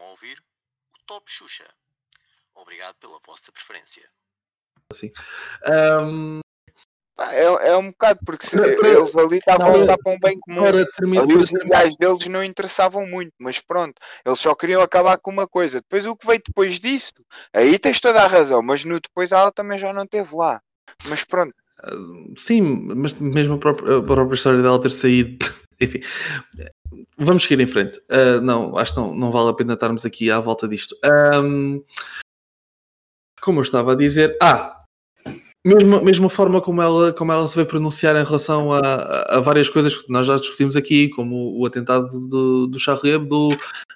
a ouvir o Top Xuxa. Obrigado pela vossa preferência. Assim. Um, É, é um bocado, porque se, Para- para- eles ali estavam a para- lutar para um bem comum. para terminar, Ali os ideais deles não interessavam muito, mas pronto, eles só queriam acabar com uma coisa. Depois o que veio depois disso, aí tens toda a razão, mas no depois ela também já não esteve lá. Mas pronto, Sim, mas mesmo a própria, a própria história dela ter saído. Enfim, vamos seguir em frente. Ah, não, acho que não, não vale a pena estarmos aqui à volta disto. Ahm, como eu estava a dizer, ah, mesmo, mesmo a forma como ela, como ela se veio pronunciar em relação a, a- a várias coisas que nós já discutimos aqui, como o atentado do, do Charlie Hebdo,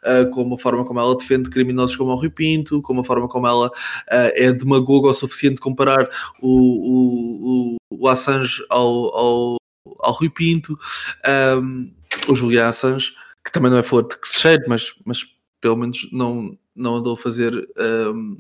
ah, como a forma como ela defende criminosos como o Rui Pinto, como a forma como ela ah, é demagoga o suficiente de comparar o, o, o, o Assange ao, ao, ao Rui Pinto, ahm, o Julian Assange, que também não é forte que se cheire, mas, mas pelo menos não, não andou a fazer ahm,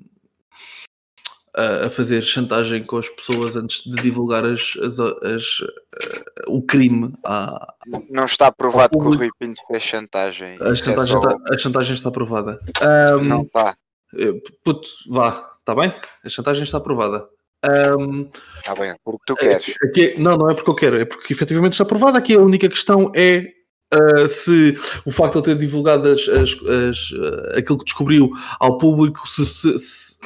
a, a fazer chantagem com as pessoas antes de divulgar as, as, as, ah, o crime à, não está provado que o. Rui Pinto fez chantagem. a, é chantagem só- está, a chantagem está aprovada. Ahm, Não está, eh, puto, vá, está bem? A chantagem está aprovada. Ahm, está bem, porque tu queres. Aqui- não, não é porque eu quero, é porque efetivamente está aprovado. Aqui a única questão é ah, se o facto de ele ter divulgado as, as- as, ah, aquilo que descobriu ao público se, se- se-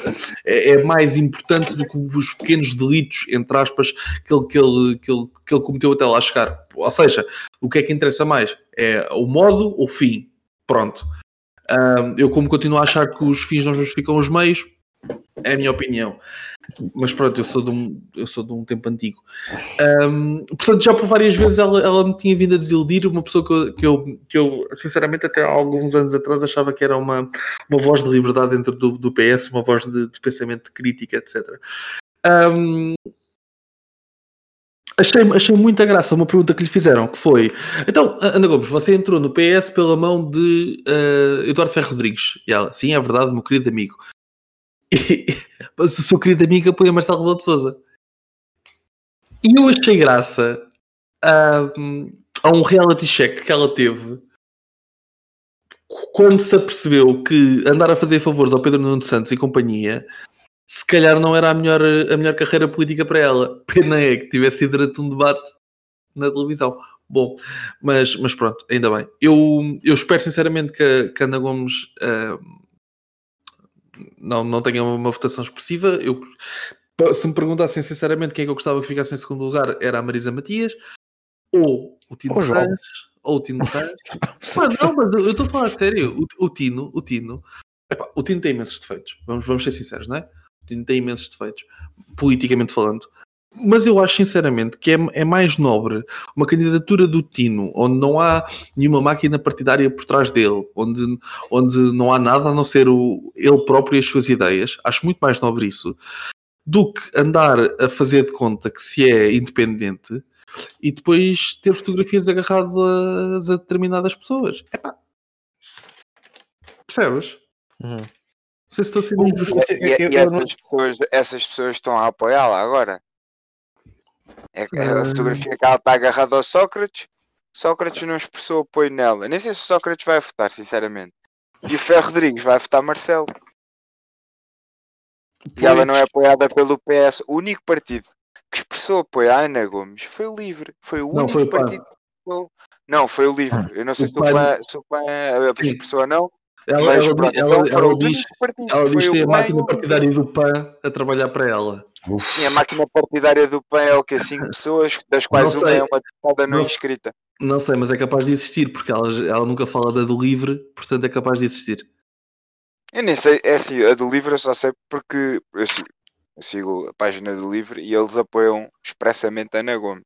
é, é mais importante do que os pequenos delitos, entre aspas, que ele, que, ele, que, ele, que ele cometeu até lá chegar. Ou seja, o que é que interessa mais? É o modo ou o fim? Pronto. Ah, eu, como continuo a achar que os fins não justificam os meios, é a minha opinião. Mas pronto, eu sou de um, eu sou de um tempo antigo. Um, portanto, já por várias vezes ela, ela me tinha vindo a desiludir, uma pessoa que eu, que eu, que eu, sinceramente, até há alguns anos atrás achava que era uma, uma voz de liberdade dentro do, do PS, uma voz de, de pensamento de crítica, etc. Um, achei, achei muita graça uma pergunta que lhe fizeram, que foi então, Ana Gomes, você entrou no PS pela mão de eh, Eduardo Ferro Rodrigues. E ela, sim, é verdade, meu querido amigo. Mas o seu querido amigo apoia Marcelo Rebelo de Sousa. E eu achei graça a, a um reality check que ela teve quando se apercebeu que andar a fazer favores ao Pedro Nuno Santos e companhia se calhar não era a melhor, a melhor carreira política para ela. Pena é que tivesse sido durante um debate na televisão. Bom, mas, mas pronto, ainda bem. Eu, eu espero sinceramente que, que a Ana Gomes ah, não, não tenha uma votação expressiva. Eu, se me perguntassem sinceramente quem é que eu gostava que ficasse em segundo lugar, era a Marisa Matias ou o Tino João. Ferraz. Ou o Tino Ferraz. Mano, não, mas eu eu estou a falar a sério. O, o Tino, o Tino, epá, o Tino tem imensos defeitos. Vamos, vamos ser sinceros, não é? O Tino tem imensos defeitos, politicamente falando. Mas eu acho sinceramente que é, é mais nobre uma candidatura do Tino, onde não há nenhuma máquina partidária por trás dele, onde, onde não há nada a não ser o, ele próprio e as suas ideias. Acho muito mais nobre isso do que andar a fazer de conta que se é independente e depois ter fotografias agarradas a determinadas pessoas. Epá. Percebes? Uhum. Não sei se estou a ser injusto. E, e- e essas, pessoas, essas pessoas estão a apoiá-la agora. É, é a Ah. fotografia que ela está agarrada ao Sócrates. Sócrates não expressou apoio nela. Nem sei se o Sócrates vai votar, sinceramente. E o Ferro Rodrigues vai votar Marcelo. E ela não é apoiada pelo PS. O único partido que expressou apoio à Ana Gomes foi o Livre. Foi o Não, único foi o partido que expressou- Não, foi o Livre. Eu não sei O se o PAN- se o PAN expressou ou não. Ela, Mas ela, pronto, ela- então ela os diz, ela Foi diz que tem o a máquina partidária do PAN a trabalhar para ela. Sim, a máquina partidária do PAN é o que? Cinco pessoas, das quais uma é uma deputada não Não- inscrita. Não sei, mas é capaz de existir, porque ela, ela nunca fala da do livre, portanto é capaz de existir. Eu nem sei, é assim, a do Livre eu só sei porque eu sigo, eu sigo a página do Livre e eles apoiam expressamente a Ana Gomes.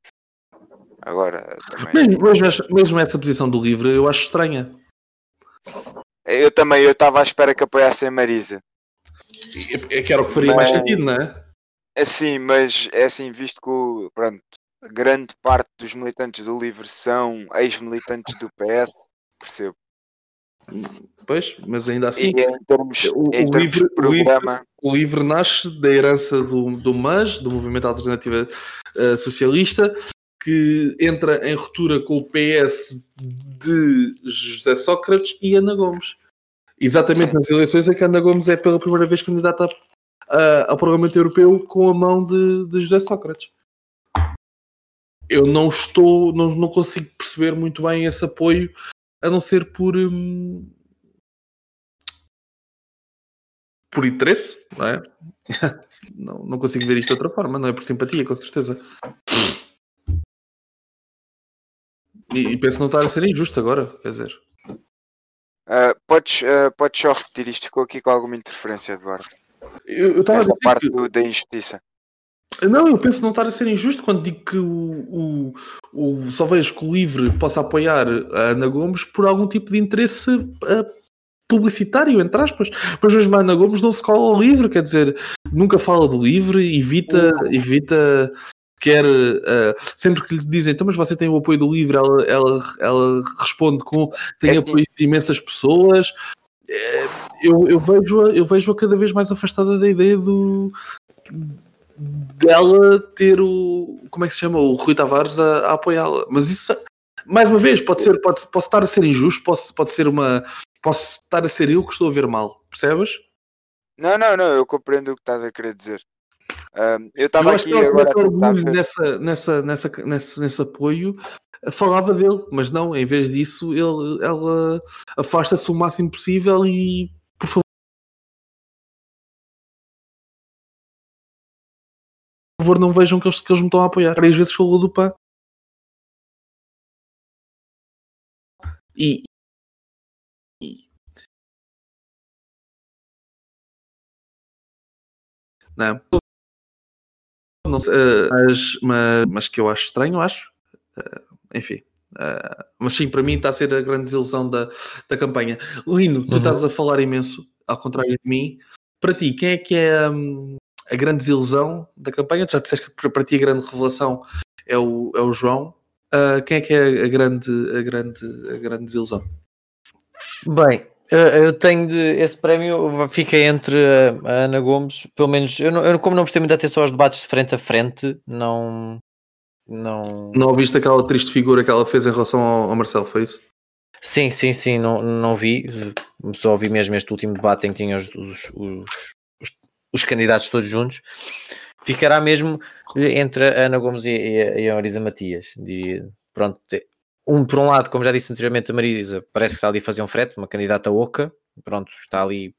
Agora, também. Mesmo, mesmo, essa, mesmo essa posição do livre eu acho estranha. Eu também, eu estava à espera que apoiassem a Marisa. É que era o que faria mais Mas- sentido, não é? Assim, mas é assim, visto que pronto, grande parte dos militantes do Livre são ex-militantes do PS, percebo. Pois, mas ainda assim, E em termos, O- em termos Livre- de programa. o livre nasce da herança do, do MAS, do Movimento Alternativa eh, Socialista, que entra em ruptura com o PS de José Sócrates e Ana Gomes. Exatamente nas eleições em que Ana Gomes é pela primeira vez candidata a- ao Parlamento Europeu com a mão de, de José Sócrates. Eu não estou, não, não consigo perceber muito bem esse apoio, a não ser por hum, por interesse, não é? não, não consigo ver isto de outra forma, não é por simpatia, com certeza. E, e penso que não está a ser injusto agora, quer dizer. Ah, podes, ah, podes só repetir isto? Ficou aqui com alguma interferência, Eduardo. Eu eu Essa dizer parte que- da injustiça. Não, eu penso não estar a ser injusto quando digo que o, o, o só vejo que o Livre possa apoiar a Ana Gomes por algum tipo de interesse ah, publicitário, entre aspas. Mas mesmo a Ana Gomes não se cola ao Livre, quer dizer, nunca fala do Livre, evita, evita quer ah, sempre que lhe dizem, então, mas você tem o apoio do Livre, ela, ela, ela responde com tem É assim. apoio de imensas pessoas. Eh, Eu, eu vejo-a eu vejo cada vez mais afastada da ideia do dela ter o como é que se chama? O Rui Tavares a, a apoiá-la. Mas isso, mais uma vez, pode ser, pode, posso estar a ser injusto, posso, pode ser uma. Posso estar a ser eu que estou a ver mal, percebes? Não, não, não, eu compreendo o que estás a querer dizer. Ah, eu estava aqui que agora orgulho nessa, nessa, nessa, nesse, nesse apoio, falava dele, mas não, em vez disso, ele, ela afasta-se o máximo possível e, favor, não vejam que eles, que eles me estão a apoiar. Três vezes falou do PAN. E, e- não, não sei, eh, mas, mas, mas que eu acho estranho, acho. Eh, enfim. eh, mas sim, para mim está a ser a grande desilusão da, da campanha. Lino, tu Uhum. estás a falar imenso, ao contrário de mim. Para ti, quem é que é hum, a grande desilusão da campanha? Tu já disseste que para, ti a grande revelação é o, é o João. Ah, quem é que é a grande, a grande, a grande desilusão? Bem, eh, eu tenho de, esse prémio fica entre a, a Ana Gomes, pelo menos eu, não- eu como não prestei muita atenção aos debates de frente a frente, não não Não ouviste aquela triste figura que ela fez em relação ao, ao Marcelo, foi isso? sim, sim, sim, não, não vi, só ouvi mesmo este último debate em que tinha os, os, os, os- os candidatos todos juntos. Ficará mesmo entre a Ana Gomes e, e a- e a Marisa Matias. Pronto, um por um lado, como já disse anteriormente, a Marisa parece que está ali a fazer um frete, uma candidata oca, pronto, está ali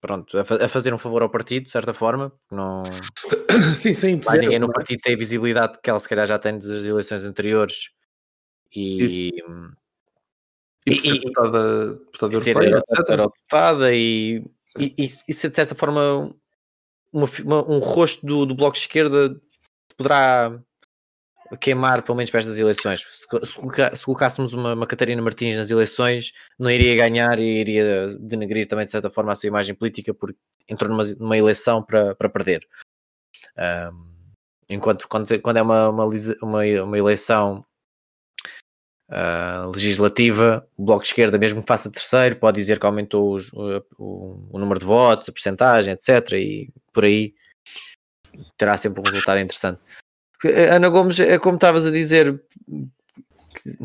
pronto, a, fa- a fazer um favor ao partido, de certa forma, não sim, sim. mais ninguém no partido tem a visibilidade que ela se calhar já tem das eleições anteriores e, E ser e- deputada, deputada ser europeia, e, e, e, e ser de certa forma uma uma- um rosto do, do Bloco de Esquerda poderá queimar pelo menos para estas eleições. Se, se se colocássemos uma, uma Catarina Martins nas eleições, não iria ganhar e iria denegrir também de certa forma a sua imagem política porque entrou numa, numa eleição para, para perder. Ahm, enquanto quando, quando é uma, uma, uma eleição ah, legislativa, o Bloco de Esquerda, mesmo que faça terceiro, pode dizer que aumentou os- o, o- o número de votos, a percentagem, etc. E por aí terá sempre um resultado interessante. A Ana Gomes, é como estavas a dizer, que-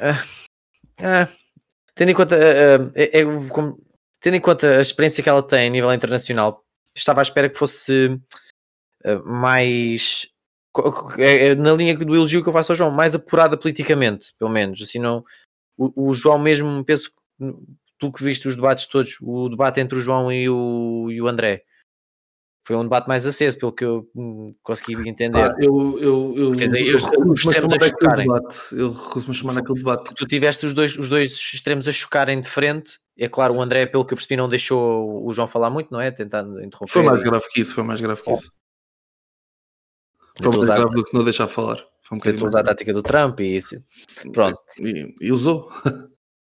ah, ah, tendo em conta ah, é- é como- tendo em conta a experiência que ela tem a nível internacional, estava à espera que fosse mais é- é na linha do elogio que eu faço ao João, mais apurada politicamente, pelo menos. Assim, não, o, o João mesmo, penso que tu que viste os debates todos, o debate entre o João e o, e o André, foi um debate mais aceso, pelo que eu hum, consegui entender. Ah, eu, eu, eu, eu debate. Eu recuso-me a chamar aquele debate. tu tiveste os dois, os dois extremos a chocarem de frente. É claro, o André, pelo que eu percebi, não deixou o João falar muito, não é? Tentando interromper. Foi mais grave que isso, foi mais grave que Oh. isso. Foi usar, do que não deixar falar. Foi um tentou usar a tática do Trump e isso. Pronto, E, e usou.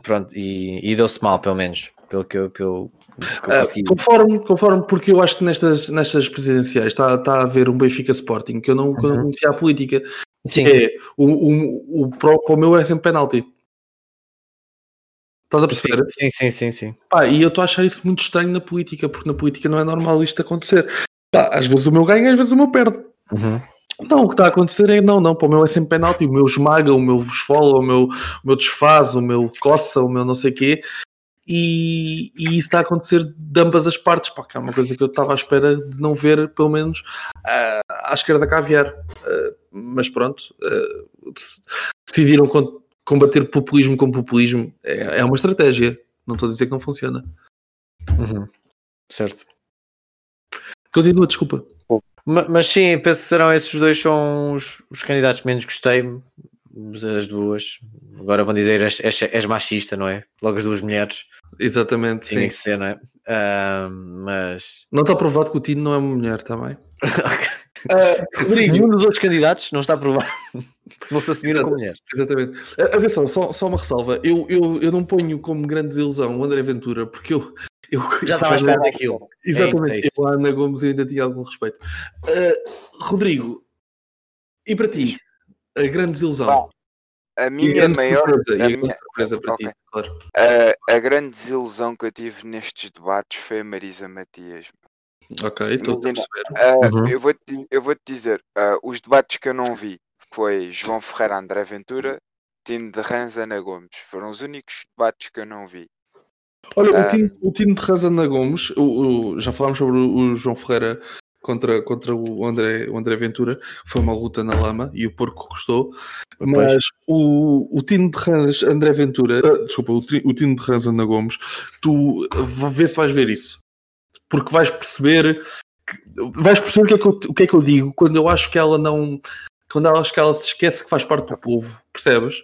pronto, e, e deu-se mal, pelo menos, pelo que eu, pelo que eu Ah, consegui. conforme, conforme, porque eu acho que nestas, nestas presidenciais está, está a haver um Benfica Sporting que eu não, que eu não Uhum. conhecia a política. Sim, É, o, o, o, para o meu é sempre penalti. Estás a perceber? sim, sim, sim, sim. Pá, e eu estou a achar isso muito estranho na política, porque na política não é normal isto acontecer. Pá, às vezes o meu ganha, às vezes o meu perde. Uhum. Não, o que está a acontecer é não, não, para o meu é sempre penalti, o meu esmaga, o meu esfola, o meu, o meu desfaz, o meu coça, o meu não sei quê. e, e isso está a acontecer de ambas as partes, pá, que é uma coisa que eu estava à espera de não ver, pelo menos, uh, à esquerda caviar. Uh, mas pronto, uh, decidiram combater populismo com populismo. É, é, uma estratégia. Não estou a dizer que não funciona. Uhum. Certo. Continua, desculpa. Mas, sim, penso que serão esses dois são os, os candidatos menos gostei. As duas. Agora vão dizer és, és, és, machista, não é? Logo as duas mulheres. Exatamente, Tinha sim. que ser, não é? Uh, mas. Não está provado que o Tino não é uma mulher também. uh, Rodrigo. Nenhum dos outros candidatos não está provado. não se assumiram como mulher. Exatamente. Atenção, só, só uma ressalva. Eu, eu, eu não ponho como grande desilusão o André Ventura, porque eu. Eu Já estava à espera daquilo. Exatamente. É isso, é isso. Eu, a Ana Gomes, ainda tinha algum respeito. Uh, Rodrigo, e para ti? A grande desilusão? Bom, a minha maior. Surpresa, a, minha... surpresa para okay. ti, claro. A, a grande desilusão que eu tive nestes debates foi a Marisa Matias. Ok, estou a perceber. Uh, uhum. Eu vou-te eu vou -te dizer: uh, os debates que eu não vi foi João Ferreira, André Ventura, Tino de Rans, Ana Gomes. Foram os únicos debates que eu não vi. Olha, uh, o, time, o time de Gomes, o, o, já falámos sobre o João Ferreira contra, contra o, André, o André Ventura, foi uma luta na lama e o porco custou. Mas o, o time de Rans, André Ventura, uh, desculpa, o, o time de Rans, Ana Gomes, tu vê se vais ver isso, porque vais perceber. Que, vais perceber o que, é que eu, o que é que eu digo quando eu acho que ela não. Quando eu acho que ela se esquece que faz parte do povo, percebes?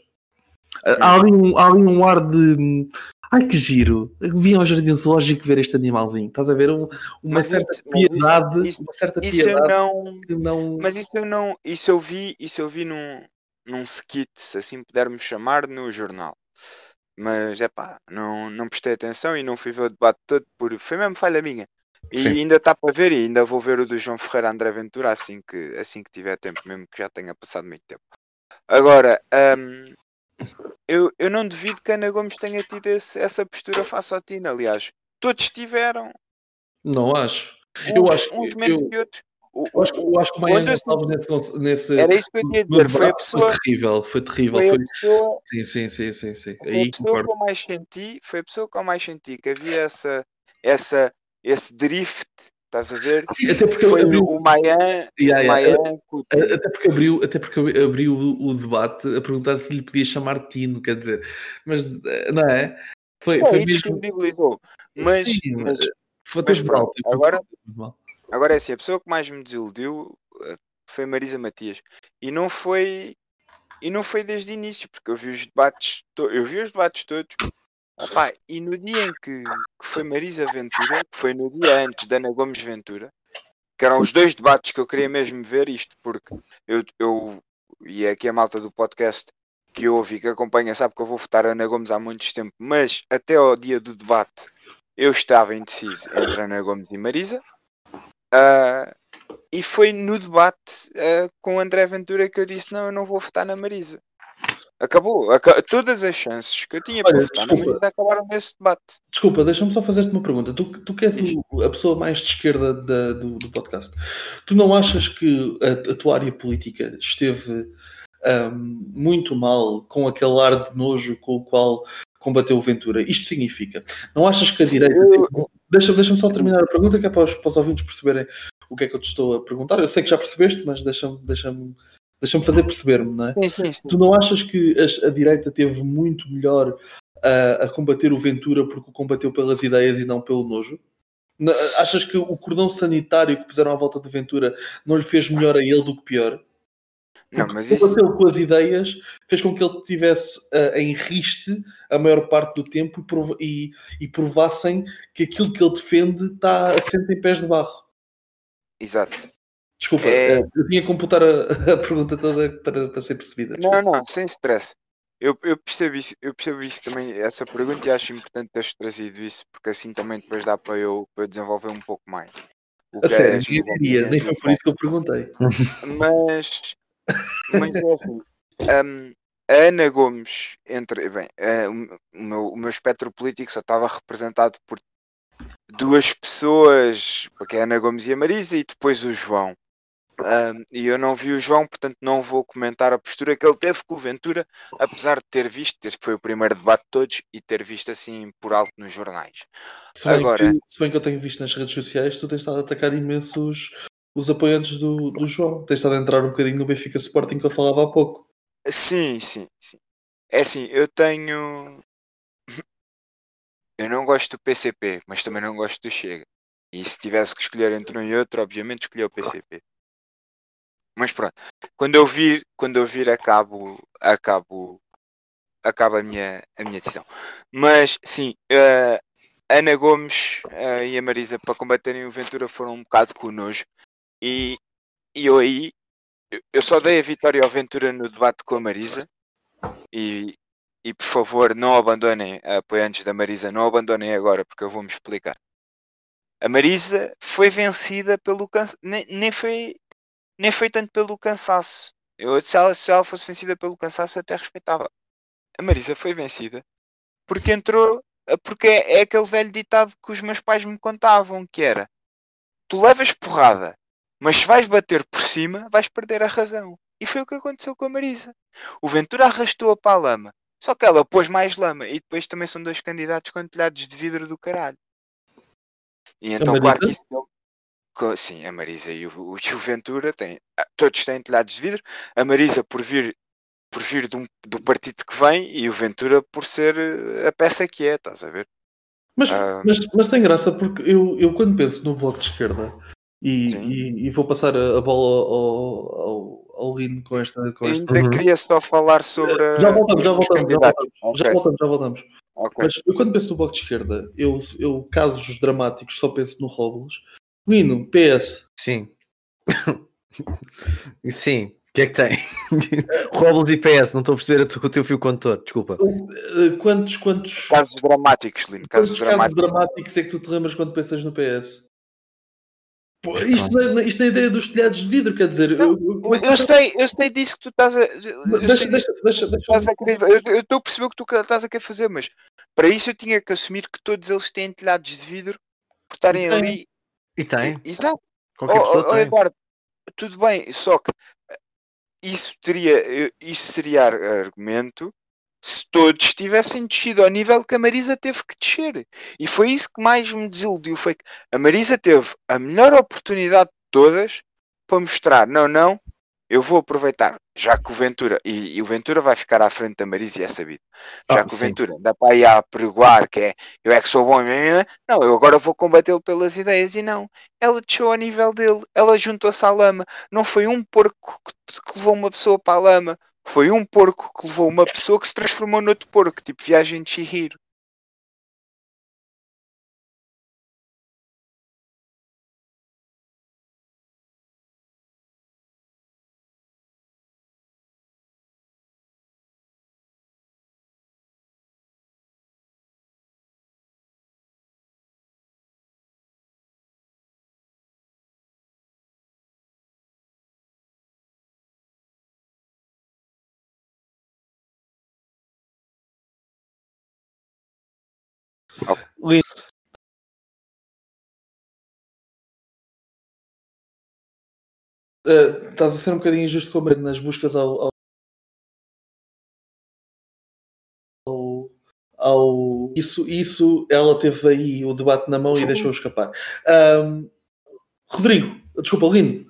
Há ali, um, há ali um ar de Ai que giro! Vim ao jardim zoológico ver este animalzinho. Estás a ver um, uma mas certa isso, piedade, isso, uma certa isso piedade eu não, não, Mas isso eu não, isso eu vi, isso eu vi num, num skit, se assim pudermos chamar, no jornal. Mas é pá, não, não prestei atenção e não fui ver o debate todo por foi mesmo falha minha. E Sim. ainda está para ver e ainda vou ver o do João Ferreira André Ventura assim que, assim que tiver tempo, mesmo que já tenha passado muito tempo. Agora, um, eu, eu não duvido que a Ana Gomes tenha tido esse, essa postura face ao Tino. Aliás, todos tiveram. Não acho. Uns, eu acho uns menos eu, que outros. O, eu acho, eu acho que o Maia nesse, nesse. Era isso que eu ia dizer. Foi a pessoa. Foi terrível, foi terrível. Foi, foi... Pessoa, sim, sim, sim, sim. sim. Foi Aí, a pessoa concordo. que eu mais senti. Foi a pessoa que eu mais senti que havia essa, essa, esse drift Estás a ver? Até porque foi abriu... o Mayan, yeah, yeah. o Mayan até porque abriu, até porque abriu o, o, debate a perguntar se lhe podia chamar Tino, quer dizer, mas não é? Foi, foi mesmo... descredibilizou. Mas, Sim, mas, foi mas pronto, agora, agora é assim, a pessoa que mais me desiludiu eh, foi Marisa Matias. E não foi e não foi desde o início, porque eu vi os debates, eu vi os debates todos Opa, e no dia em que, que foi Marisa Ventura, que foi no dia antes da Ana Gomes Ventura, que eram os dois debates que eu queria mesmo ver isto, porque eu, eu e aqui a malta do podcast que ouve e que acompanha sabe que eu vou votar Ana Gomes há muito tempo, mas até ao dia do debate eu estava indeciso entre Ana Gomes e Marisa. Uh, e foi no debate uh, com André Ventura que eu disse: Não, eu não vou votar na Marisa. Acabou. Todas as chances que eu tinha para votar acabaram nesse debate. Desculpa, deixa-me só fazer-te uma pergunta. Tu, tu que és o, a pessoa mais de esquerda da, do, do, podcast, tu não achas que a, a tua área política esteve um, muito mal com aquele ar de nojo com o qual combateu o Ventura? Isto significa, não achas que a direita. Eu... Deixa-me deixa só terminar a pergunta, que é para os, para os ouvintes perceberem o que é que eu te estou a perguntar. Eu sei que já percebeste, mas deixa-me deixa Deixa-me fazer perceber-me, não é? Tu não achas que a, a direita teve muito melhor a, a, combater o Ventura porque o combateu pelas ideias e não pelo nojo? Achas que o cordão sanitário que puseram à volta do Ventura não lhe fez melhor a ele do que pior? Porque não, mas isso... com as ideias fez com que ele tivesse uh, em riste a maior parte do tempo e, e, e, provassem que aquilo que ele defende está assente em pés de barro. Exato. Desculpa, é... Eh, eu tinha que computar a, a pergunta toda para, para ser percebida. Desculpa. Não, não, sem stress. Eu, eu, percebo isso, eu percebo isso também, essa pergunta, e acho importante teres trazido isso, porque assim também depois dá para eu, para eu desenvolver um pouco mais. A sério, é, nem foi por isso que eu perguntei. Mas, mas é assim, um, a Ana Gomes, entre, bem, uh, o, meu, o meu espectro político só estava representado por duas pessoas, porque é a Ana Gomes e a Marisa, e depois o João. Um, e eu não vi o João, portanto não vou comentar a postura que ele teve com o Ventura, apesar de ter visto, este foi o primeiro debate de todos, e ter visto assim por alto nos jornais. Se bem, Agora- que, se bem que eu tenho visto nas redes sociais, tu tens estado a atacar imensos os apoiantes do, do João. Tens estado a entrar um bocadinho no Benfica Sporting que eu falava há pouco. Sim, sim, sim. É assim, eu tenho. Eu não gosto do PCP, mas também não gosto do Chega. E se tivesse que escolher entre um e outro, obviamente escolhi o PCP. Mas pronto, quando eu vir, quando eu vir acabo, acabo, acaba a minha, a minha decisão. Mas sim, eh, Ana Gomes eh, e a Marisa para combaterem o Ventura foram um bocado com nojo. E, e eu aí, eu- eu só dei a vitória ao Ventura no debate com a Marisa. E, e por favor, não abandonem, apoiantes da Marisa, não abandonem agora, porque eu vou-me explicar. A Marisa foi vencida pelo cansaço, nem, nem, foi, nem foi tanto pelo cansaço. Eu, se, ela, se ela fosse vencida pelo cansaço, eu até respeitava. A Marisa foi vencida porque entrou, porque é, é aquele velho ditado que os meus pais me contavam, que era tu levas porrada, mas se vais bater por cima, vais perder a razão. E foi o que aconteceu com a Marisa. O Ventura arrastou-a para a lama. Só que ela pôs mais lama. E depois também são dois candidatos com telhados de vidro do caralho. E então, claro que isso. deu- co- Sim, a Marisa e o, o, e o Ventura têm. ah, Todos têm telhados de vidro. A Marisa por vir, por vir um- do partido que vem e o Ventura por ser eh, a peça que é, estás a ver? Mas, Ah. mas, mas tem graça porque eu, eu quando penso no bloco de esquerda e, e, e vou passar a, a bola ao, ao, ao Lino com esta. Com esta... Ainda Uhum. queria só falar sobre. Já voltamos, já os voltamos, já voltamos, já Ok, voltamos, já voltamos. ok. Mas eu quando penso no bloco de esquerda, eu, eu casos dramáticos só penso no Robles. Lino, PS, Sim. Sim. O que é que tem? Robles e PS, não estou a perceber a tu- o teu fio condutor, desculpa. eh, quantos, quantos, Casos dramáticos, Lino. quantos Casos casos dramáticos. dramáticos é que tu te lembras quando pensas no PS? Pô, isto, não é, isto não é ideia dos telhados de vidro, quer dizer. eu- eu- Eu tu- sei, eu sei disso que tu estás a. eu Deixa, deixa, deixa, deixa, estás a querer. Eu eu estou a perceber o que tu estás a querer fazer, mas para isso eu tinha que assumir que todos eles têm telhados de vidro por estarem ali. E tem. Exato. Qualquer Oh, pessoa oh, tem. Eduardo, tudo bem, só que eh, isso teria, eh, isso seria ar- argumento se todos tivessem descido ao nível que a Marisa teve que descer. E foi isso que mais me desiludiu, foi que a Marisa teve a melhor oportunidade de todas para mostrar, não, não, eu vou aproveitar, já que o Ventura, e, e o Ventura vai ficar à frente da Marisa e é sabido, já Ah, que o sim. Ventura anda para aí a pregoar que é, eu é que sou bom, não, eu agora vou combatê-lo pelas ideias, e não, ela desceu ao nível dele, ela juntou-se à lama. Não foi um porco que, que levou uma pessoa para a lama, foi um porco que levou uma pessoa que se transformou noutro porco, tipo viagem de Chihiro. Eh, estás a ser um bocadinho injusto com Marisa nas buscas ao, ao, ao, ao- isso, isso ela teve aí o debate na mão Sim. e deixou escapar. Ahm, Rodrigo, desculpa, Lino.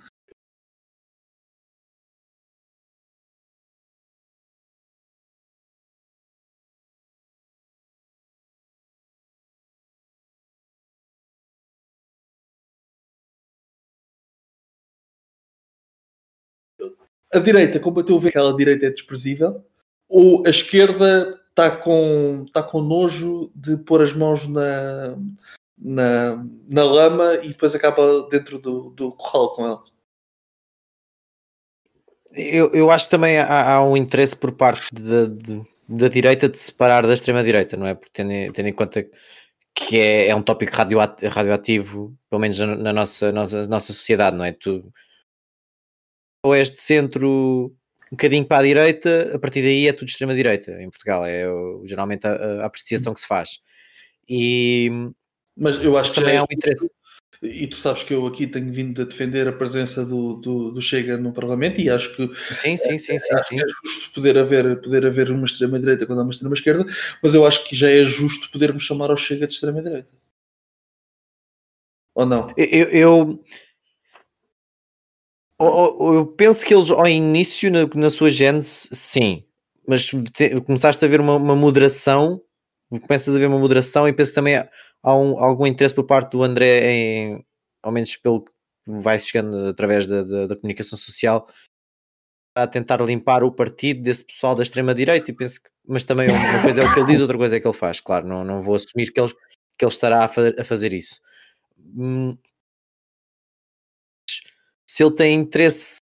A direita combateu ver que aquela direita é desprezível ou a esquerda está com, tá com nojo de pôr as mãos na, na, na lama e depois acaba dentro do, do corral com ela. Eu, eu acho que também há, há um interesse por parte da, de- da direita de separar da extrema-direita, não é? Porque tendo, tendo em conta que é, é um tópico radioat- radioativo, pelo menos na, na nossa, nossa, nossa sociedade, não é? Tu de centro um bocadinho para a direita, a partir daí é tudo extrema-direita em Portugal, é geralmente a, a apreciação que se faz. E Mas eu acho que também há é um interesse. e tu sabes que eu aqui tenho vindo a defender a presença do, do, do Chega no Parlamento e acho que Sim, sim, sim, sim, acho sim. que é justo poder haver, poder haver uma extrema-direita quando há uma extrema-esquerda, mas eu acho que já é justo podermos chamar ao Chega de extrema-direita. Ou não? Eu, eu, eu- penso que eles ao início, na, na sua gênese, sim, mas te- começaste a ver uma, uma moderação, começas a ver uma moderação e penso também há um- algum interesse por parte do André, em, ao menos pelo que vai chegando através da, da- da comunicação social, a tentar limpar o partido desse pessoal da extrema-direita e penso que, mas também uma coisa é o que ele diz, outra coisa é o que ele faz, claro, não, não vou assumir que ele, que ele estará a, fa- a fazer isso. Hum, se ele tem interesse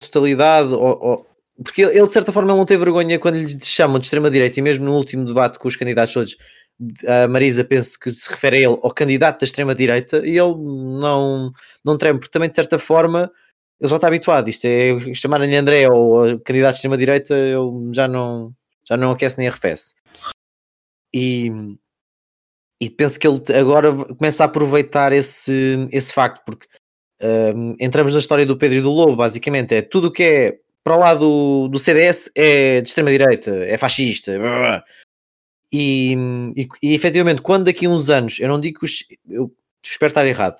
totalidade ou, ou- porque ele, de certa forma não teve vergonha quando lhe chamam de extrema-direita e mesmo no último debate com os candidatos todos a Marisa penso que se refere a ele ao candidato da extrema-direita e ele não, não treme, porque também de certa forma ele já está habituado, isto é chamarem-lhe André ou candidato de extrema-direita ele já não, já não aquece nem arrefece. E, e penso que ele agora começa a aproveitar esse, esse facto, porque entramos na história do Pedro e do Lobo, basicamente, é tudo o que é para lá do, do CDS é de extrema-direita, é fascista, blá, blá. E, e, e efetivamente, quando daqui a uns anos, eu não digo que os, eu espero estar errado,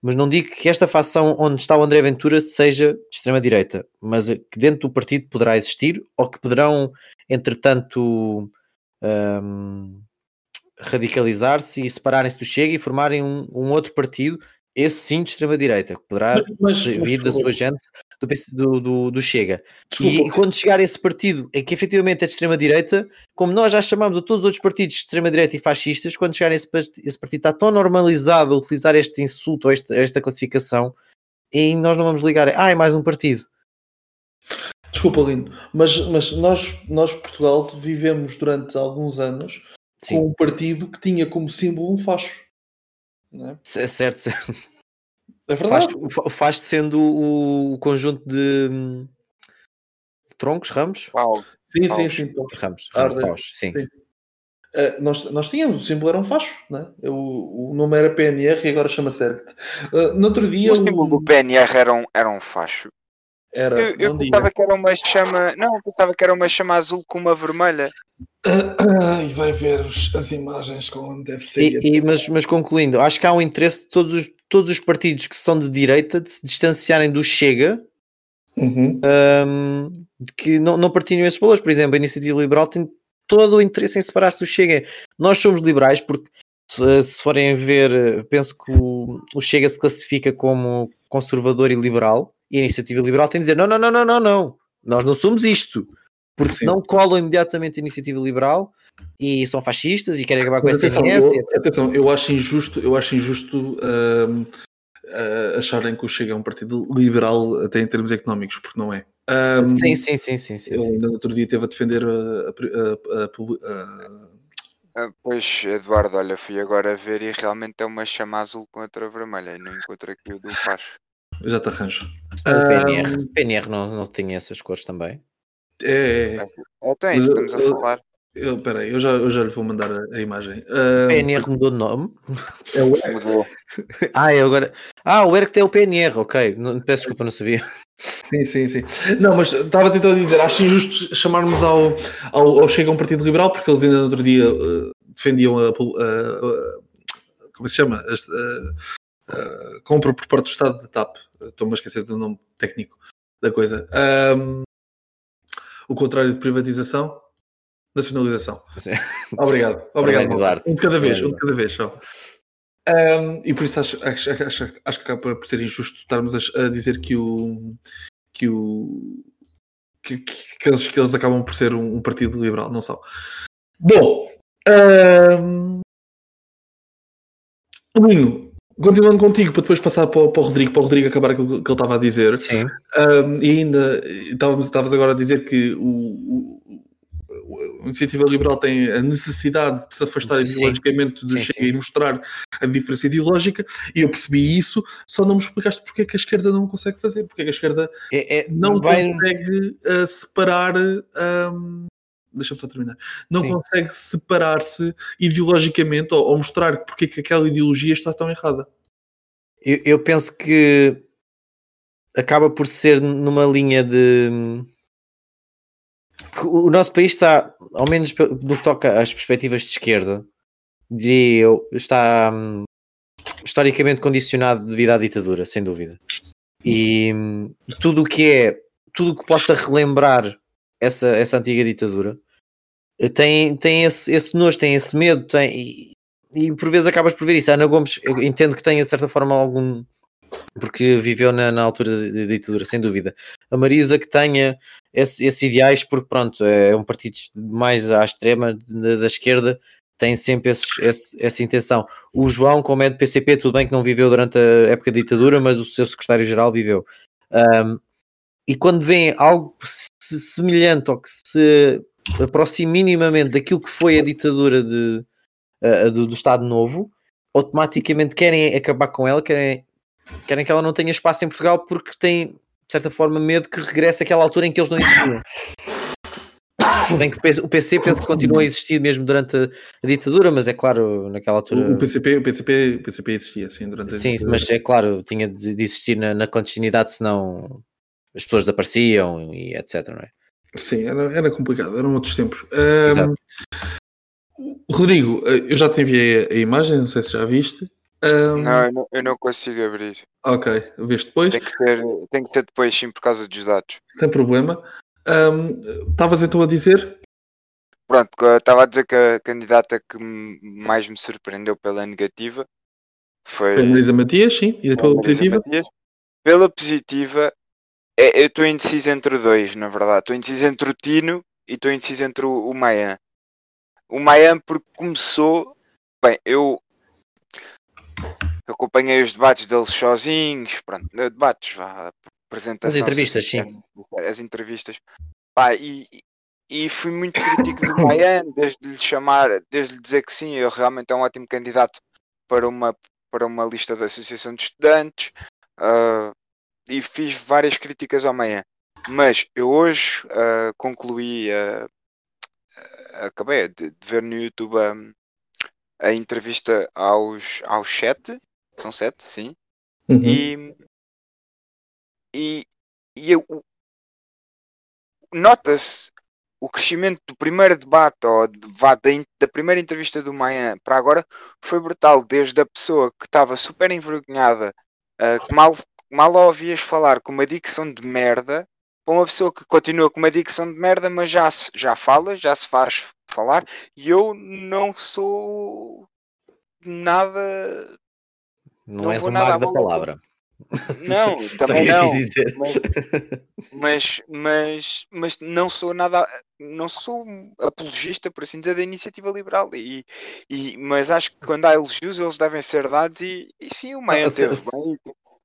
mas não digo que esta facção onde está o André Ventura seja de extrema-direita, mas que dentro do partido poderá existir ou que poderão, entretanto, um, radicalizar-se e separarem-se do Chega e formarem um, um outro partido, esse sim de extrema-direita, que poderá Mas, vir mas, da sua gente do, do, do, do Chega. desculpa, E quando chegar esse partido em que efetivamente é de extrema-direita, como nós já chamamos a todos os outros partidos de extrema-direita e fascistas, quando chegar esse, esse partido está tão normalizado a utilizar este insulto ou esta, esta classificação, e nós não vamos ligar, ah, é mais um partido. desculpa, Lindo, mas, mas nós, nós, Portugal, vivemos durante alguns anos Sim. com um partido que tinha como símbolo um facho. Não é? Certo, certo. É Faz, verdade. fa- faz sendo o, o conjunto de, de troncos, ramos? Uau, Sim, sim, Paus. sim. Ramos, ramos paus, sim. sim. Uh, nós, nós tínhamos, o símbolo era um facho, né? o, o nome era PNR e agora chama-se. Uh, no outro dia. o símbolo do PNR era um, era um facho. Era, Eu, eu dia. pensava que era uma chama. Não, eu pensava que era uma chama azul com uma vermelha. E vai ver os- as imagens como deve ser. E, e- mas, mas concluindo, acho que há um interesse de todos os, todos os partidos que são de direita de se distanciarem do Chega, Uhum. hum, de que não, não partilham esses valores. Por exemplo, a Iniciativa Liberal tem todo o interesse em separar-se do Chega. Nós somos liberais porque, se, se forem ver, eh, penso que o, o Chega se classifica como conservador e liberal, e a Iniciativa Liberal tem de dizer: não, não, não, não, não, não, nós não somos isto. Porque Sim. senão colam imediatamente a Iniciativa Liberal e são fascistas e querem acabar com a Mas atenção, SNS, eu, atenção, eu acho injusto, eu acho injusto ah, acharem que o Chega é um partido liberal até em termos económicos, porque não é. Ahm, Sim, sim, sim, sim, sim. Ele ainda no outro dia esteve a defender a, a- a- a a- Ah, pois, Eduardo, olha, fui agora ver e realmente é uma chama azul com outra vermelha e não encontro aqui o do facho. Já te arranjo. O PNR, PNR não, não tinha essas cores também. É, é, É, então é isso que estamos a Eu- falar. eu, peraí, eu já, eu já lhe vou mandar a, a imagem. Ahm, PNR mudou de nome. é o. Mudou. Ah, eu agora. Ah, o ERCT é o PNR, ok. Não, peço desculpa, não sabia. Sim, sim, sim. Não, mas estava tentando dizer, acho injusto chamarmos ao, ao, ao Chega um partido liberal, porque eles ainda no outro dia eh, defendiam a, a- a- como se chama? A compra por parte do Estado da TAP. Estou-me a esquecer do nome técnico da coisa. Ahm, o contrário de privatização, nacionalização. Sim. Obrigado, obrigado. Um de cada vez, um de cada vez só. Um, e por isso acho, acho, acho, acho que acaba por ser injusto estarmos a, a dizer que o que o que, que- eles, que eles acabam por ser um, um partido liberal, não são. Bom, um, Lino, continuando contigo para depois passar para, o- para o Rodrigo, para o Rodrigo acabar aquilo que ele estava a dizer. Sim. Um, e ainda estavas agora a dizer que o, o, o- a iniciativa liberal tem a necessidade de se afastar Sim. ideologicamente do Sim, Chega sim. e mostrar a diferença ideológica, e eu percebi isso, só não me explicaste porque é que a esquerda não consegue fazer, porque é que a esquerda É, é- não vai- consegue uh, separar. um, Deixa-me só terminar. Não Sim. consegue separar-se ideologicamente ou, ou mostrar porque é que aquela ideologia está tão errada. eu, eu penso que acaba por ser numa linha de. O nosso país está, ao menos no que toca às perspectivas de esquerda, diria eu, está hum, historicamente condicionado devido à ditadura, sem dúvida. E hum, tudo o que é, tudo o que possa relembrar essa, essa antiga ditadura tem, tem esse, esse nojo, tem esse medo, tem, e, e por vezes acabas por ver isso. A Ana Gomes, eu entendo que tenha de certa forma algum porque viveu na, na altura da ditadura, sem dúvida. A Marisa que tenha esses esse ideais, porque pronto, é um partido mais à extrema da, da esquerda, tem sempre esses, esse, essa intenção. O João, como é do PCP, tudo bem que não viveu durante a época da ditadura, mas o seu secretário-geral viveu. Um, e quando vem algo semelhante ou que se aproxime minimamente daquilo que foi a ditadura de, uh, do, do Estado Novo, automaticamente querem acabar com ela, querem querem que ela não tenha espaço em Portugal porque têm, de certa forma, medo que regresse àquela altura em que eles não existiam. Bem que o PC penso que continua a existir mesmo durante a, ditadura, mas é claro, naquela altura. O PCP, o PCP, o PCP existia sim durante a Sim, ditadura. mas é claro, tinha de, existir na, na, clandestinidade, senão as pessoas desapareciam e etc. Não é? Sim, era, era complicado, eram outros tempos. Um, Rodrigo, eh, eu já te enviei a imagem, não sei se já viste. Um... Não, eu não, eu não consigo abrir. Ok, vês depois? Tem que, ser, tem que ser depois, sim, por causa dos dados. Sem problema. Estavas um, então a dizer? Pronto, estava a dizer que a candidata que mais me surpreendeu pela negativa foi. Foi a Marisa Matias, sim, e pela positiva? Matias. Pela positiva, é, eu estou indeciso entre dois, na verdade. Estou indeciso entre o Tino e estou indeciso entre o, o Mayan. O Mayan, porque começou. Bem, eu acompanhei os debates deles sozinhos, pronto, debates, vá, apresentação. As entrevistas, sim. As entrevistas. Pá, e, e fui muito crítico do Mayan, desde lhe chamar, desde lhe dizer que sim, ele realmente é um ótimo candidato para uma, para uma lista da Associação de Estudantes, uh, e fiz várias críticas ao Mayan. Mas eu hoje uh, concluí, uh, acabei de, de, ver no YouTube a entrevista aos, aos sete, são sete, sim, uhum. e, e, e eu, nota-se o crescimento do primeiro debate ou de, da, da, primeira entrevista do Manhã para agora foi brutal, desde a pessoa que estava super envergonhada, uh, que mal, mal ouvias falar com uma dicção de merda, para uma pessoa que continua com uma dicção de merda, mas já, já fala, já se faz falar, e eu não sou nada. Não, não és vou um nada da palavra. Não, também não. Mas, mas, mas não sou nada, não sou apologista, por assim dizer, da iniciativa liberal. E, e, mas acho que quando há elogios, eles devem ser dados. E, e sim, o Maia teve bem,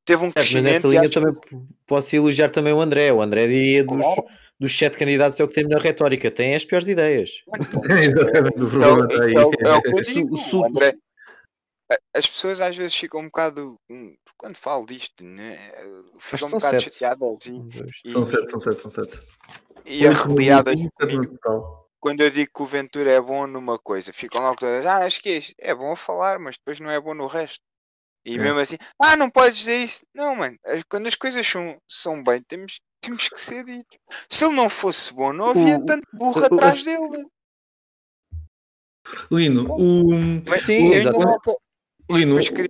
teve um crescimento. Mas nessa linha também que... posso elogiar também o André. O André diria dos, claro. dos sete candidatos é o que tem melhor retórica, tem as piores ideias. É, é, é, o que eu digo. O André, as pessoas às vezes ficam um bocado. Hum, quando falo disto, né? ficam um bocado sete. chateadas e, São sete, são sete, são sete. E arreliadas quando eu digo que o Ventura é bom numa coisa, ficam logo todas, ah, acho que é, é bom a falar, mas depois não é bom no resto. E é. mesmo assim, ah, não podes dizer isso. Não, mano, quando as coisas são, são bem, temos, temos que ser dito. Se ele não fosse bom, não havia o, tanto burro o, atrás o, dele. Lino, o. Mas, sim, o, eu não, Lino, mas queria,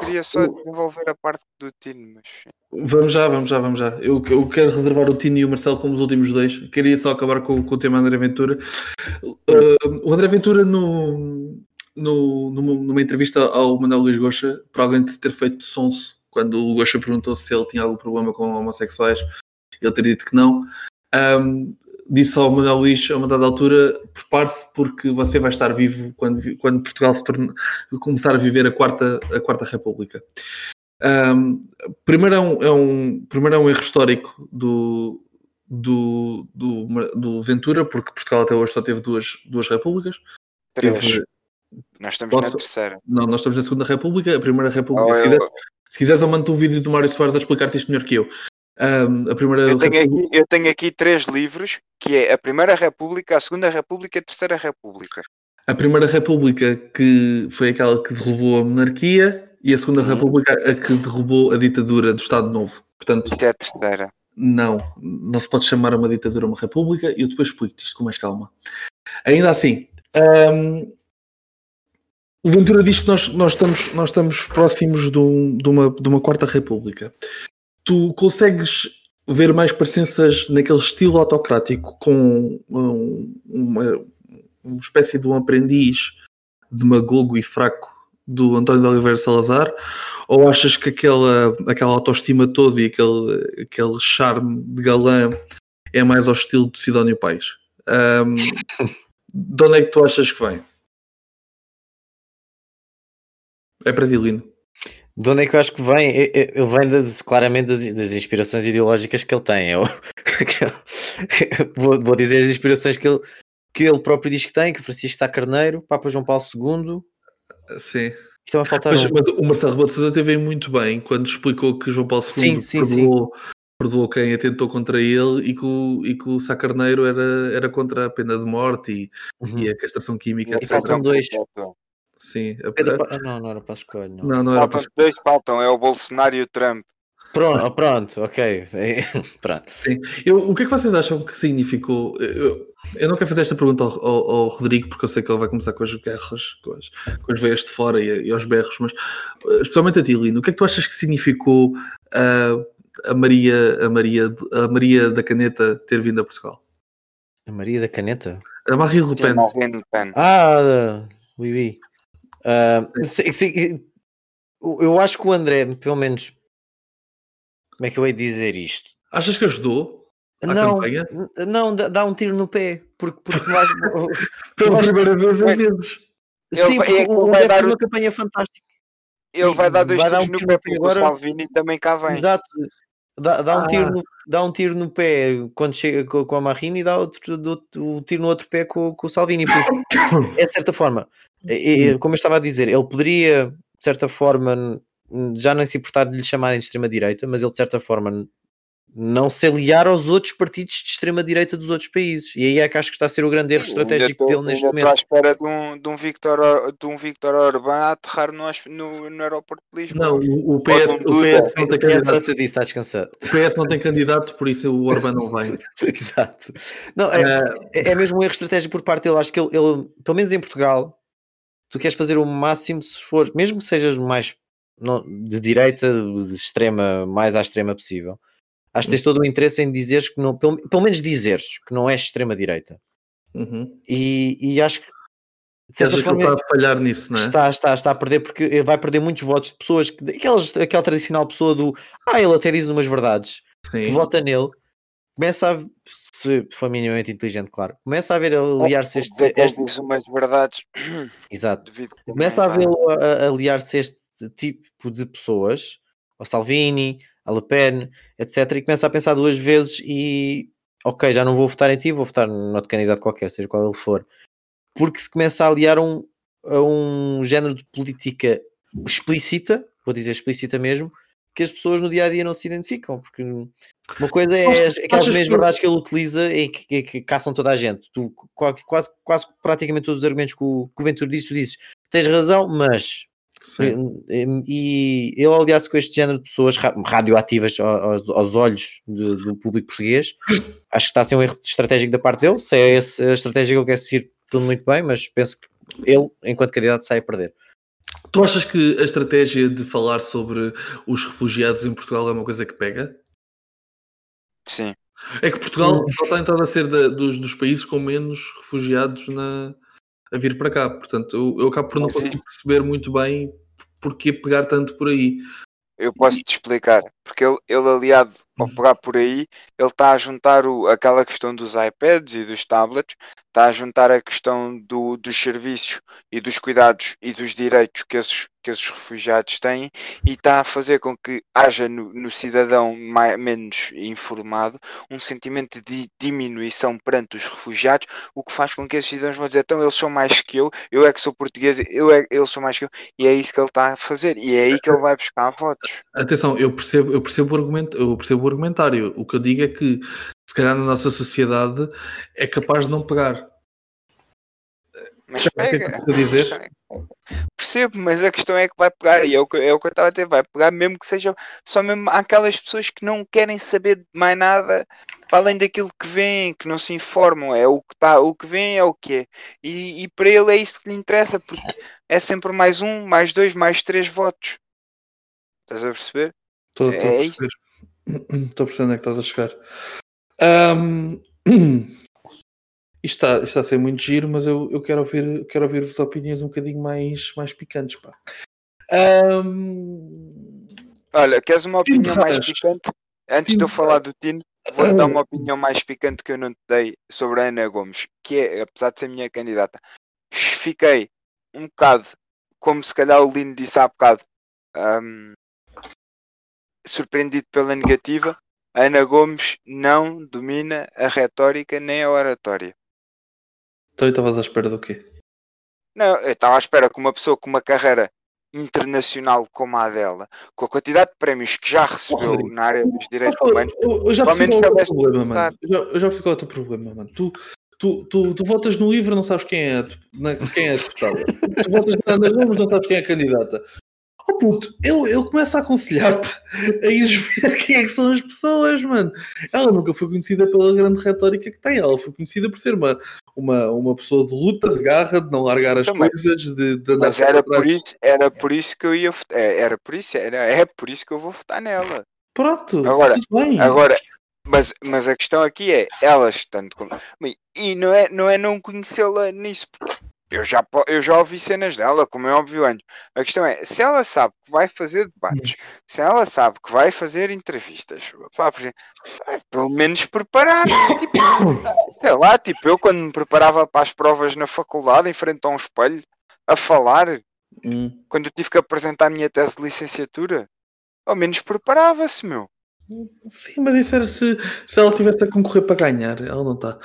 queria só desenvolver a parte do Tino, mas... Vamos já, vamos já, vamos já. Eu, eu quero reservar o Tino e o Marcelo como os últimos dois. Queria só acabar com, com o tema André Ventura. Uh, o André Ventura, no, no, numa, numa, entrevista ao Manuel Luís Goxa, para alguém ter feito sonso, quando o Goxa perguntou se ele tinha algum problema com homossexuais, ele teria dito que não. Um, disse ao Manuel Luís a uma dada altura: prepare-se porque você vai estar vivo quando, quando Portugal se torna, começar a viver a quarta, a quarta República. Um, primeiro, é um, é um, primeiro é um erro histórico do, do, do, do, Ventura, porque Portugal até hoje só teve duas, duas repúblicas. Três. Teve, nós estamos Nossa, na terceira. Não, nós estamos na segunda república. A primeira república, oh, se, quiser, eu... se quiseres, eu mando um vídeo do Mário Soares a explicar-te isto melhor que eu. Um, a primeira eu, tenho aqui, eu tenho aqui três livros, que é a Primeira República, a Segunda República e a Terceira República. A Primeira República, que foi aquela que derrubou a monarquia, e a Segunda República a que derrubou a ditadura do Estado Novo. Portanto, Isto é a terceira. não, não se pode chamar uma ditadura uma república e eu depois explico isto com mais calma. Ainda assim, hum, o Ventura diz que nós, nós, estamos, nós estamos próximos de, um- de uma, de uma quarta república. Tu consegues ver mais presenças naquele estilo autocrático com um- uma, uma espécie de um aprendiz demagogo e fraco do António de Oliveira Salazar? Ou achas que aquela, aquela autoestima toda e aquele, aquele charme de galã é mais ao estilo de Sidónio Pais? Ahm, de onde é que tu achas que vem? É para Dilino. De onde é que eu acho que vem? E- e- Ele vem das- claramente das, das inspirações ideológicas que ele tem. Eu, vou, vou dizer as inspirações que ele, que ele próprio diz que tem, que Francisco Sá Carneiro, Papa João Paulo II. Sim. Estão a faltar Mas, um. mas o Marcelo Rebelo de Sousa teve muito bem quando explicou que João Paulo II Sim, sim, perdoou, perdoou quem atentou contra ele e que o, e que o Sá Carneiro era, era contra a pena de morte e, Uhum. e a castração química, E etc. faltam dois. Sim. Pedro Pa- Não, não era para escolher. Não. não, não era para Faltam dois, faltam. É o Bolsonaro e o Trump. Pronto, oh, pronto, ok. pronto. Eu, o que é que vocês acham que significou? Eu, eu não quero fazer esta pergunta ao, ao- ao Rodrigo, porque eu sei que ele vai começar com as guerras, com as, com as veias de fora e, e aos berros, mas especialmente a ti, Lino, o que é que tu achas que significou ah, a, Maria, a, Maria, a Maria da Caneta ter vindo a Portugal? A Maria da Caneta? A Marine Le Sim, Pen. Marine Le Pen. Ah, oui, oui. Ah, sim, sim, eu acho que o André, pelo menos. Como é que eu hei de dizer isto? Achas que ajudou? Não, campanha? não, dá, um tiro no pé, porque, porque nós, Pela primeira vez em vezes. Ele sim, é o vai André dar fez o- uma campanha fantástica. Ele vai dar dois Vai dar tiros um no tiro pé, no pé porque o agora. Salvini também cá vem. Exato. Dá, dá, um tiro Ah. no, dá um tiro no pé quando chega com, com a Marrini e dá outro, do, um tiro no outro pé com, com o Salvini. Porque é de certa forma, é- é- como eu estava a dizer, ele poderia, de certa forma, já não se importar de lhe chamarem de extrema-direita, mas ele, de certa forma, não se aliar aos outros partidos de extrema-direita dos outros países. E aí é que acho que está a ser o grande erro estratégico dele neste Ainda estou à momento. espera de um, de um, Victor, Or- de um Victor Orbán a aterrar no, no, no aeroporto de Lisboa. Não, o, o PS, o PS não tem É, candidato. está descansado. O PS não tem candidato, por isso o Orbán não vem. Exato. Não, é, Ah, é, é mesmo um erro estratégico por parte dele. Acho que ele, ele, pelo menos em Portugal, tu queres fazer o máximo se for, mesmo que sejas mais não, de direita, de extrema, mais à extrema possível. Acho que tens todo o interesse em dizeres que não, pelo, pelo menos dizeres que não és extrema direita. uhum. E, e acho que de certa que forma está a falhar nisso, não é? está, está, está a perder porque vai perder muitos votos de pessoas que aquelas, aquela tradicional pessoa do ah, ele até diz umas verdades que Sim. vota nele, começa a se for minimamente inteligente, claro, começa a ver aliar-se a este, este- diz umas verdades. exato, começa a a aliar-se este tipo de pessoas, ao Salvini, a Le Pen, etc, e começa a pensar duas vezes e ok, já não vou votar em ti, vou votar num outro candidato qualquer, seja qual ele for, porque se começa a aliar um, a um género de política explícita, vou dizer explícita mesmo, que as pessoas no dia a dia não se identificam, porque uma coisa é Achas- as- aquelas que- verdades que ele utiliza e que, que- que caçam toda a gente. Tu, quase, quase praticamente todos os argumentos que o, que o Ventura disse, tu dizes tens razão, mas Sim. e, e ele aliás com este género de pessoas ra- radioativas ao- aos, aos olhos do, do público português, acho que está a ser um erro estratégico da parte dele. Se é esse a estratégia que ele quer seguir, tudo muito bem, mas penso que ele, enquanto candidato, sai a perder. Tu achas que a estratégia de falar sobre os refugiados em Portugal é uma coisa que pega? Sim. É que Portugal está entrado a ser da- dos, dos países com menos refugiados na, a vir para cá. Portanto, eu, eu acabo por não conseguir perceber muito bem porquê pegar tanto por aí. Eu posso te explicar, porque ele, ele aliado ao pegar por aí, ele está a juntar o, aquela questão dos iPads e dos tablets, está a juntar a questão do, dos serviços e dos cuidados e dos direitos que esses, que esses refugiados têm e está a fazer com que haja no, no cidadão mai, menos informado um sentimento de diminuição perante os refugiados, o que faz com que esses cidadãos vão dizer, então eles são mais que eu, eu é que sou português, eu é, eles são mais que eu, e é isso que ele está a fazer, e é aí que ele vai buscar votos. Atenção, eu percebo, eu percebo, o, argumento, eu percebo o argumentário. O que eu digo é que, se calhar, na nossa sociedade é capaz de não pegar. Mas que pega. é que dizer. É- Percebo, mas a questão é que vai pegar, e é o que, é o que eu estava a ter, vai pegar mesmo que seja só mesmo aquelas pessoas que não querem saber de mais nada para além daquilo que vêm, que não se informam, é o que tá, o que vem é o que é. E, e para ele é isso que lhe interessa, porque é sempre mais um, mais dois, mais três votos. Estás a perceber? Estou É estou a isso. Estou a perceber onde é que estás a chegar. Ahm, isto, está, isto está a ser muito giro, mas eu, eu quero ouvir quero ouvir-vos opiniões um bocadinho mais, mais picantes. Pá. Ahm, Olha, queres uma opinião mais picante? Antes de eu falar do Tino, vou-te dar uma opinião mais picante que eu não te dei sobre a Ana Gomes, que é, apesar de ser minha candidata, fiquei um bocado, como se calhar o Lino disse há bocado, hum, surpreendido pela negativa. Ana Gomes não domina a retórica nem a oratória. Então estavas à espera do quê? Não, eu estava à espera que uma pessoa com uma carreira internacional como a dela, com a quantidade de prémios que já recebeu Rodrigo, na área dos direitos humanos, eu, eu já Pelo menos é problema, mano. Eu já, eu já qual é o teu problema, mano. Tu, tu, tu, tu votas no livro, não sabes quem é, na- quem é a deputada. tu votas na Ana Gomes, não sabes quem é a candidata. Oh puto, eu, eu começo a aconselhar-te a ires ver quem é que são as pessoas, mano. Ela nunca foi conhecida pela grande retórica que tem. Ela foi conhecida por ser uma, uma, uma pessoa de luta, de garra, de não largar as Também. coisas, de, de andar Mas era por isso, era por isso que eu ia votar. é, Era por isso, era, é por isso que eu vou votar nela. Pronto, Agora-. Agora, mas, mas a questão aqui é, ela estando com. E não é não, é não conhecê-la nisso, porque eu já, eu já ouvi cenas dela, como é óbvio antes. A questão é, se ela sabe que vai fazer debates, se ela sabe que vai fazer entrevistas, pá, por exemplo, ah, pelo menos preparar-se. Tipo, sei lá, tipo, eu quando me preparava para as provas na faculdade, em frente a um espelho, a falar, Hum. quando eu tive que apresentar a minha tese de licenciatura, ao menos preparava-se, meu. Sim, mas isso era se, se ela tivesse a concorrer para ganhar. Ela não está.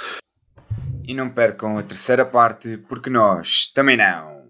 E não percam a terceira parte, porque nós também não.